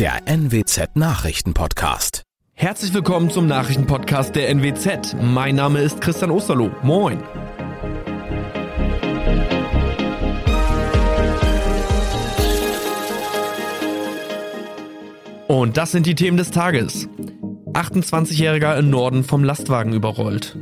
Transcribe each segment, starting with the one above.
der NWZ Nachrichtenpodcast. Herzlich willkommen zum Nachrichtenpodcast der NWZ. Mein Name ist Christian Osterloh. Moin. Und das sind die Themen des Tages. 28-Jähriger im Norden vom Lastwagen überrollt.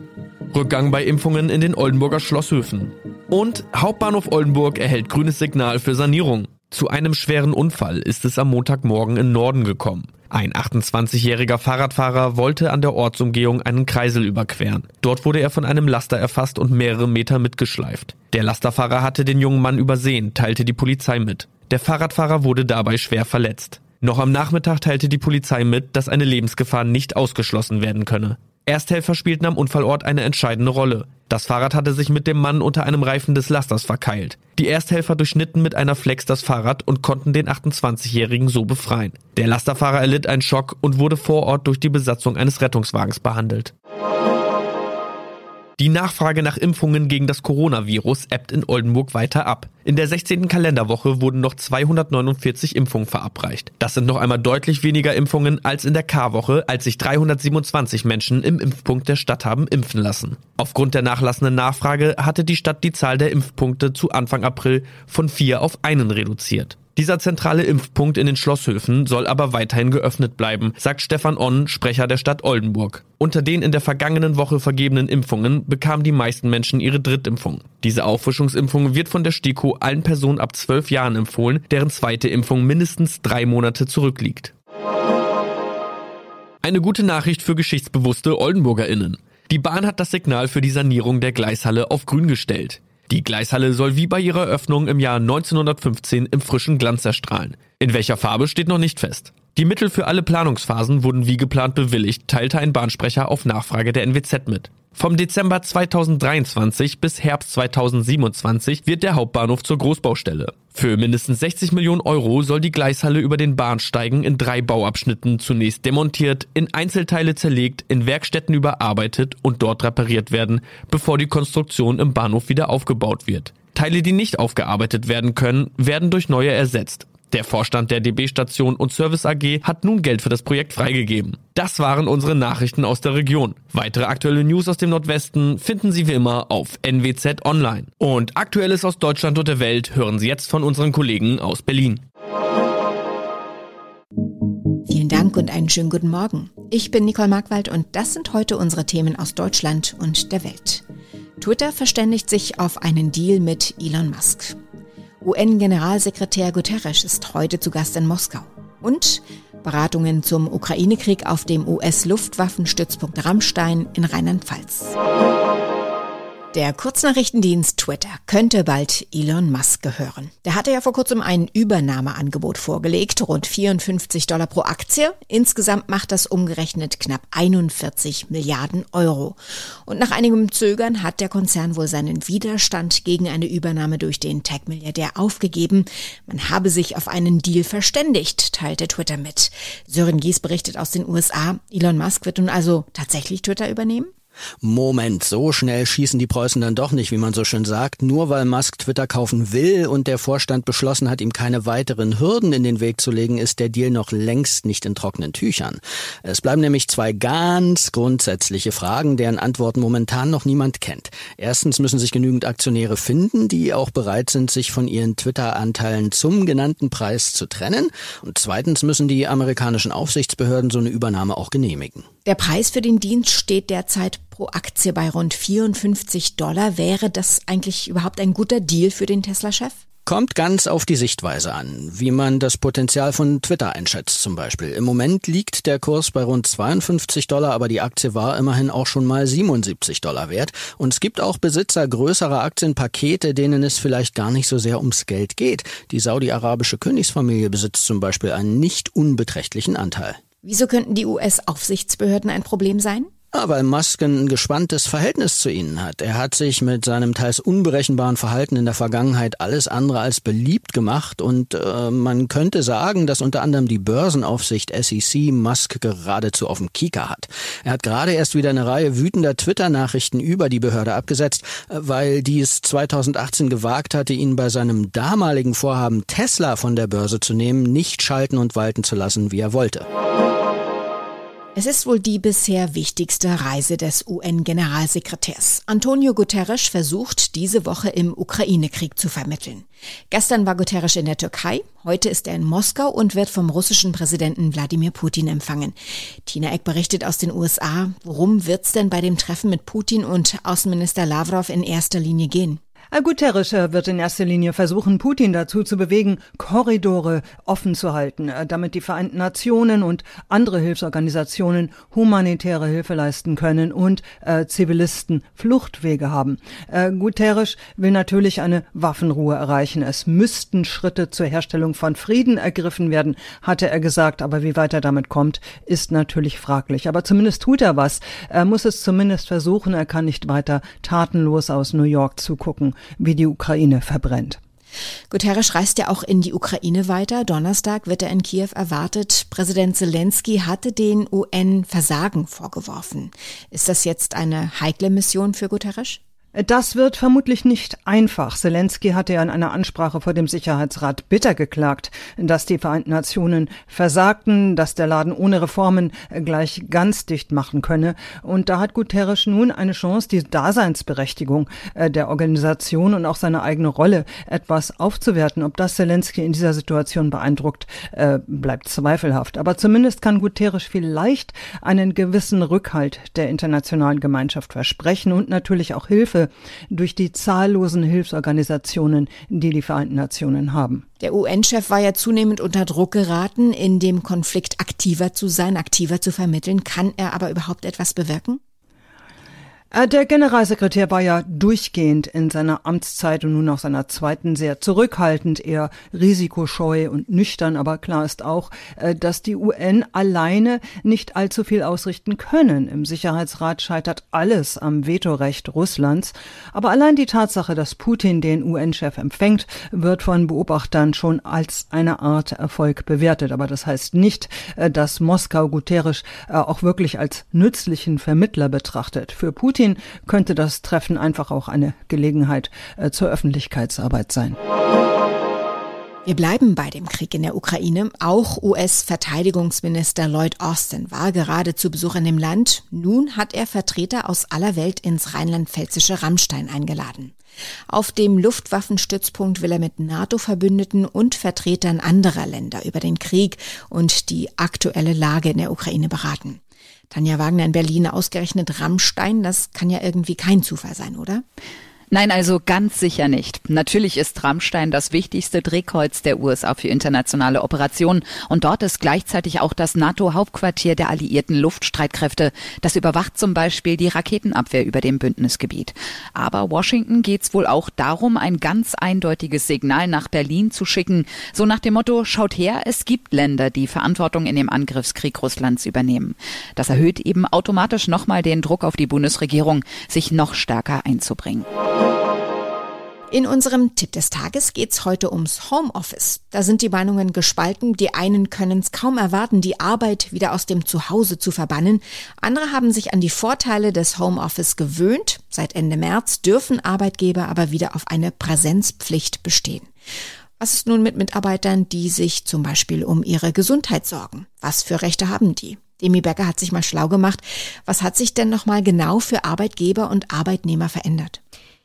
Rückgang bei Impfungen in den Oldenburger Schlosshöfen. Und Hauptbahnhof Oldenburg erhält grünes Signal für Sanierung. Zu einem schweren Unfall ist es am Montagmorgen in Norden gekommen. Ein 28-jähriger Fahrradfahrer wollte an der Ortsumgehung einen Kreisel überqueren. Dort wurde er von einem Laster erfasst und mehrere Meter mitgeschleift. Der Lasterfahrer hatte den jungen Mann übersehen, teilte die Polizei mit. Der Fahrradfahrer wurde dabei schwer verletzt. Noch am Nachmittag teilte die Polizei mit, dass eine Lebensgefahr nicht ausgeschlossen werden könne. Ersthelfer spielten am Unfallort eine entscheidende Rolle. Das Fahrrad hatte sich mit dem Mann unter einem Reifen des Lasters verkeilt. Die Ersthelfer durchschnitten mit einer Flex das Fahrrad und konnten den 28-Jährigen so befreien. Der Lasterfahrer erlitt einen Schock und wurde vor Ort durch die Besatzung eines Rettungswagens behandelt. Die Nachfrage nach Impfungen gegen das Coronavirus ebbt in Oldenburg weiter ab. In der 16. Kalenderwoche wurden noch 249 Impfungen verabreicht. Das sind noch einmal deutlich weniger Impfungen als in der K-Woche, als sich 327 Menschen im Impfpunkt der Stadt haben impfen lassen. Aufgrund der nachlassenden Nachfrage hatte die Stadt die Zahl der Impfpunkte zu Anfang April von vier auf einen reduziert. Dieser zentrale Impfpunkt in den Schlosshöfen soll aber weiterhin geöffnet bleiben, sagt Stefan Onn, Sprecher der Stadt Oldenburg. Unter den in der vergangenen Woche vergebenen Impfungen bekamen die meisten Menschen ihre Drittimpfung. Diese Auffrischungsimpfung wird von der STIKO allen Personen ab zwölf Jahren empfohlen, deren zweite Impfung mindestens drei Monate zurückliegt. Eine gute Nachricht für geschichtsbewusste OldenburgerInnen. Die Bahn hat das Signal für die Sanierung der Gleishalle auf grün gestellt. Die Gleishalle soll wie bei ihrer Eröffnung im Jahr 1915 im frischen Glanz erstrahlen. In welcher Farbe steht noch nicht fest. Die Mittel für alle Planungsphasen wurden wie geplant bewilligt, teilte ein Bahnsprecher auf Nachfrage der NWZ mit. Vom Dezember 2023 bis Herbst 2027 wird der Hauptbahnhof zur Großbaustelle. Für mindestens 60 Millionen Euro soll die Gleishalle über den Bahnsteigen in drei Bauabschnitten zunächst demontiert, in Einzelteile zerlegt, in Werkstätten überarbeitet und dort repariert werden, bevor die Konstruktion im Bahnhof wieder aufgebaut wird. Teile, die nicht aufgearbeitet werden können, werden durch neue ersetzt. Der Vorstand der DB Station und Service AG hat nun Geld für das Projekt freigegeben. Das waren unsere Nachrichten aus der Region. Weitere aktuelle News aus dem Nordwesten finden Sie wie immer auf NWZ Online. Und Aktuelles aus Deutschland und der Welt hören Sie jetzt von unseren Kollegen aus Berlin. Vielen Dank und einen schönen guten Morgen. Ich bin Nicole Markwald und das sind heute unsere Themen aus Deutschland und der Welt. Twitter verständigt sich auf einen Deal mit Elon Musk. UN-Generalsekretär Guterres ist heute zu Gast in Moskau. Und Beratungen zum Ukraine-Krieg auf dem US-Luftwaffenstützpunkt Rammstein in Rheinland-Pfalz. Der Kurznachrichtendienst Twitter könnte bald Elon Musk gehören. Der hatte ja vor kurzem ein Übernahmeangebot vorgelegt, rund 54 Dollar pro Aktie. Insgesamt macht das umgerechnet knapp 41 Milliarden Euro. Und nach einigem Zögern hat der Konzern wohl seinen Widerstand gegen eine Übernahme durch den Tech-Milliardär aufgegeben. Man habe sich auf einen Deal verständigt, teilte Twitter mit. Sören Gies berichtet aus den USA. Elon Musk wird nun also tatsächlich Twitter übernehmen? Moment, so schnell schießen die Preußen dann doch nicht, wie man so schön sagt. Nur weil Musk Twitter kaufen will und der Vorstand beschlossen hat, ihm keine weiteren Hürden in den Weg zu legen, ist der Deal noch längst nicht in trockenen Tüchern. Es bleiben nämlich zwei ganz grundsätzliche Fragen, deren Antworten momentan noch niemand kennt. Erstens müssen sich genügend Aktionäre finden, die auch bereit sind, sich von ihren Twitter-Anteilen zum genannten Preis zu trennen. Und zweitens müssen die amerikanischen Aufsichtsbehörden so eine Übernahme auch genehmigen. Der Preis für den Dienst steht derzeit pro Aktie bei rund 54 Dollar. Wäre das eigentlich überhaupt ein guter Deal für den Tesla-Chef? Kommt ganz auf die Sichtweise an, wie man das Potenzial von Twitter einschätzt zum Beispiel. Im Moment liegt der Kurs bei rund 52 Dollar, aber die Aktie war immerhin auch schon mal 77 Dollar wert. Und es gibt auch Besitzer größerer Aktienpakete, denen es vielleicht gar nicht so sehr ums Geld geht. Die saudi-arabische Königsfamilie besitzt zum Beispiel einen nicht unbeträchtlichen Anteil. Wieso könnten die US-Aufsichtsbehörden ein Problem sein? Weil Musk ein gespanntes Verhältnis zu ihnen hat. Er hat sich mit seinem teils unberechenbaren Verhalten in der Vergangenheit alles andere als beliebt gemacht und äh, man könnte sagen, dass unter anderem die Börsenaufsicht SEC Musk geradezu auf dem Kieker hat. Er hat gerade erst wieder eine Reihe wütender Twitter-Nachrichten über die Behörde abgesetzt, äh, weil die es 2018 gewagt hatte, ihn bei seinem damaligen Vorhaben Tesla von der Börse zu nehmen, nicht schalten und walten zu lassen, wie er wollte. Es ist wohl die bisher wichtigste Reise des UN-Generalsekretärs. Antonio Guterres versucht, diese Woche im Ukraine-Krieg zu vermitteln. Gestern war Guterres in der Türkei, heute ist er in Moskau und wird vom russischen Präsidenten Wladimir Putin empfangen. Tina Eck berichtet aus den USA. Worum wird's denn bei dem Treffen mit Putin und Außenminister Lavrov in erster Linie gehen? Guterres wird in erster Linie versuchen, Putin dazu zu bewegen, Korridore offen zu halten, äh, damit die Vereinten Nationen und andere Hilfsorganisationen humanitäre Hilfe leisten können und äh, Zivilisten Fluchtwege haben. Äh, Guterres will natürlich eine Waffenruhe erreichen. Es müssten Schritte zur Herstellung von Frieden ergriffen werden, hatte er gesagt. Aber wie weit er damit kommt, ist natürlich fraglich. Aber zumindest tut er was. Er muss es zumindest versuchen. Er kann nicht weiter tatenlos aus New York zugucken wie die Ukraine verbrennt. Guterres reist ja auch in die Ukraine weiter. Donnerstag wird er in Kiew erwartet. Präsident Zelensky hatte den UN Versagen vorgeworfen. Ist das jetzt eine heikle Mission für Guterres? Das wird vermutlich nicht einfach. Zelensky hatte ja in einer Ansprache vor dem Sicherheitsrat bitter geklagt, dass die Vereinten Nationen versagten, dass der Laden ohne Reformen gleich ganz dicht machen könne. Und da hat Guterres nun eine Chance, die Daseinsberechtigung äh, der Organisation und auch seine eigene Rolle etwas aufzuwerten. Ob das Zelensky in dieser Situation beeindruckt, äh, bleibt zweifelhaft. Aber zumindest kann Guterres vielleicht einen gewissen Rückhalt der internationalen Gemeinschaft versprechen und natürlich auch Hilfe Hilfe durch die zahllosen Hilfsorganisationen, die die Vereinten Nationen haben. Der UN-Chef war ja zunehmend unter Druck geraten, in dem Konflikt aktiver zu sein, aktiver zu vermitteln. Kann er aber überhaupt etwas bewirken? Äh, der Generalsekretär war ja durchgehend in seiner Amtszeit und nun auch seiner zweiten sehr zurückhaltend, eher risikoscheu und nüchtern. Aber klar ist auch, äh, dass die UN alleine nicht allzu viel ausrichten können. Im Sicherheitsrat scheitert alles am Vetorecht Russlands. Aber allein die Tatsache, dass Putin den UN-Chef empfängt, wird von Beobachtern schon als eine Art Erfolg bewertet. Aber das heißt nicht, äh, dass Moskau Guterres auch wirklich als nützlichen Vermittler betrachtet. Für Putin Putin könnte das Treffen einfach auch eine Gelegenheit äh, zur Öffentlichkeitsarbeit sein. Wir bleiben bei dem Krieg in der Ukraine. Auch US-Verteidigungsminister Lloyd Austin war gerade zu Besuch in dem Land. Nun hat er Vertreter aus aller Welt ins rheinland-pfälzische Rammstein eingeladen. Auf dem Luftwaffenstützpunkt will er mit NATO-Verbündeten und Vertretern anderer Länder über den Krieg und die aktuelle Lage in der Ukraine beraten. Tanja Wagner in Berlin ausgerechnet Rammstein, das kann ja irgendwie kein Zufall sein, oder? Nein, also ganz sicher nicht. Natürlich ist Rammstein das wichtigste Drehkreuz der USA für internationale Operationen und dort ist gleichzeitig auch das NATO-Hauptquartier der alliierten Luftstreitkräfte. Das überwacht zum Beispiel die Raketenabwehr über dem Bündnisgebiet. Aber Washington geht es wohl auch darum, ein ganz eindeutiges Signal nach Berlin zu schicken. So nach dem Motto, schaut her, es gibt Länder, die Verantwortung in dem Angriffskrieg Russlands übernehmen. Das erhöht eben automatisch nochmal den Druck auf die Bundesregierung, sich noch stärker einzubringen. In unserem Tipp des Tages geht's heute ums Homeoffice. Da sind die Meinungen gespalten. Die einen können es kaum erwarten, die Arbeit wieder aus dem Zuhause zu verbannen. Andere haben sich an die Vorteile des Homeoffice gewöhnt. Seit Ende März dürfen Arbeitgeber aber wieder auf eine Präsenzpflicht bestehen. Was ist nun mit Mitarbeitern, die sich zum Beispiel um ihre Gesundheit sorgen? Was für Rechte haben die? Demi Becker hat sich mal schlau gemacht. Was hat sich denn nochmal genau für Arbeitgeber und Arbeitnehmer verändert?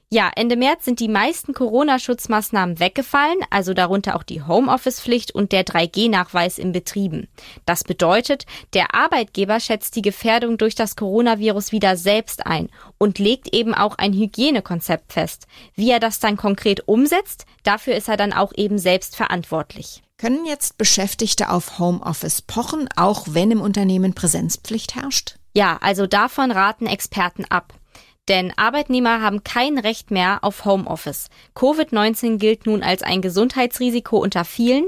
Ja, Ende März sind die meisten Corona-Schutzmaßnahmen weggefallen, also darunter auch die Homeoffice-Pflicht und der 3G-Nachweis in Betrieben. Das bedeutet, der Arbeitgeber schätzt die Gefährdung durch das Coronavirus wieder selbst ein und legt eben auch ein Hygienekonzept fest. Wie er das dann konkret umsetzt, dafür ist er dann auch eben selbst verantwortlich. Können jetzt Beschäftigte auf Homeoffice pochen, auch wenn im Unternehmen Präsenzpflicht herrscht? Ja, also davon raten Experten ab. Denn Arbeitnehmer haben kein Recht mehr auf Homeoffice. Covid-19 gilt nun als ein Gesundheitsrisiko unter vielen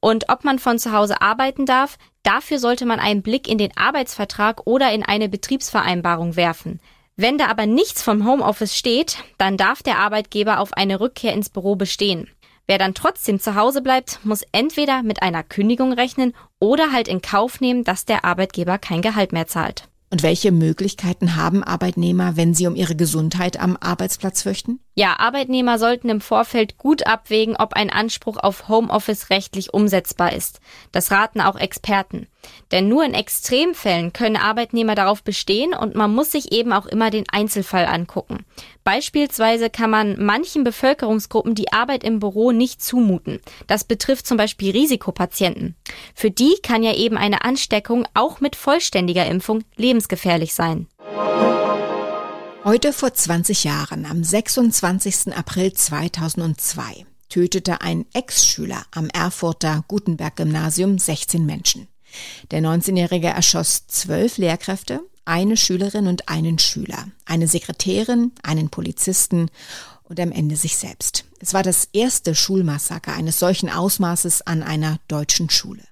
Und ob man von zu Hause arbeiten darf, dafür sollte man einen Blick in den Arbeitsvertrag oder in eine Betriebsvereinbarung werfen. Wenn da aber nichts vom Homeoffice steht, dann darf der Arbeitgeber auf eine Rückkehr ins Büro bestehen. Wer dann trotzdem zu Hause bleibt, muss entweder mit einer Kündigung rechnen oder halt in Kauf nehmen, dass der Arbeitgeber kein Gehalt mehr zahlt. Und welche Möglichkeiten haben Arbeitnehmer, wenn sie um ihre Gesundheit am Arbeitsplatz fürchten? Ja, Arbeitnehmer sollten im Vorfeld gut abwägen, ob ein Anspruch auf Homeoffice rechtlich umsetzbar ist. Das raten auch Experten. Denn nur in Extremfällen können Arbeitnehmer darauf bestehen und man muss sich eben auch immer den Einzelfall angucken. Beispielsweise kann man manchen Bevölkerungsgruppen die Arbeit im Büro nicht zumuten. Das betrifft zum Beispiel Risikopatienten. Für die kann ja eben eine Ansteckung auch mit vollständiger Impfung lebensgefährlich sein. Heute vor 20 Jahren, am 26. April 2002, tötete ein Ex-Schüler am Erfurter Gutenberg-Gymnasium 16 Menschen. Der 19-Jährige erschoss zwölf Lehrkräfte, eine Schülerin und einen Schüler, eine Sekretärin, einen Polizisten und am Ende sich selbst. Es war das erste Schulmassaker eines solchen Ausmaßes an einer deutschen Schule.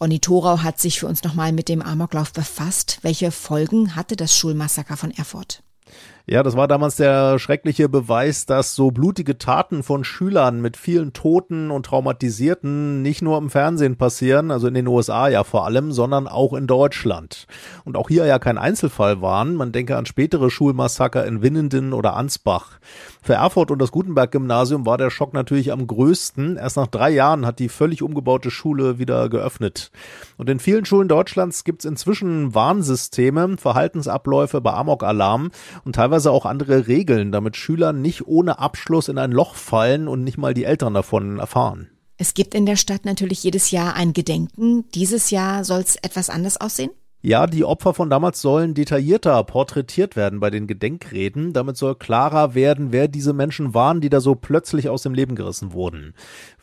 Ronny Thorau hat sich für uns nochmal mit dem Amoklauf befasst. Welche Folgen hatte das Schulmassaker von Erfurt? Ja, das war damals der schreckliche Beweis, dass so blutige Taten von Schülern mit vielen Toten und Traumatisierten nicht nur im Fernsehen passieren, also in den USA ja vor allem, sondern auch in Deutschland. Und auch hier ja kein Einzelfall waren. Man denke an spätere Schulmassaker in Winnenden oder Ansbach. Für Erfurt und das Gutenberg-Gymnasium war der Schock natürlich am größten. Erst nach drei Jahren hat die völlig umgebaute Schule wieder geöffnet. Und in vielen Schulen Deutschlands gibt es inzwischen Warnsysteme, Verhaltensabläufe bei Amok-Alarm und teilweise auch andere Regeln, damit Schüler nicht ohne Abschluss in ein Loch fallen und nicht mal die Eltern davon erfahren. Es gibt in der Stadt natürlich jedes Jahr ein Gedenken. Dieses Jahr soll es etwas anders aussehen? Ja, die Opfer von damals sollen detaillierter porträtiert werden bei den Gedenkreden. Damit soll klarer werden, wer diese Menschen waren, die da so plötzlich aus dem Leben gerissen wurden.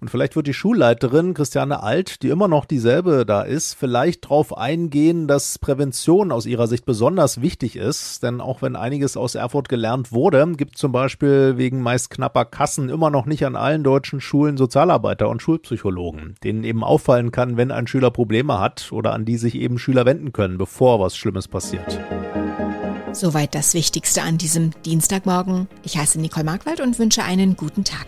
Und vielleicht wird die Schulleiterin Christiane Alt, die immer noch dieselbe da ist, vielleicht darauf eingehen, dass Prävention aus ihrer Sicht besonders wichtig ist. Denn auch wenn einiges aus Erfurt gelernt wurde, gibt zum Beispiel wegen meist knapper Kassen immer noch nicht an allen deutschen Schulen Sozialarbeiter und Schulpsychologen, denen eben auffallen kann, wenn ein Schüler Probleme hat oder an die sich eben Schüler wenden können können, bevor was Schlimmes passiert. Soweit das Wichtigste an diesem Dienstagmorgen. Ich heiße Nicole Markwald und wünsche einen guten Tag.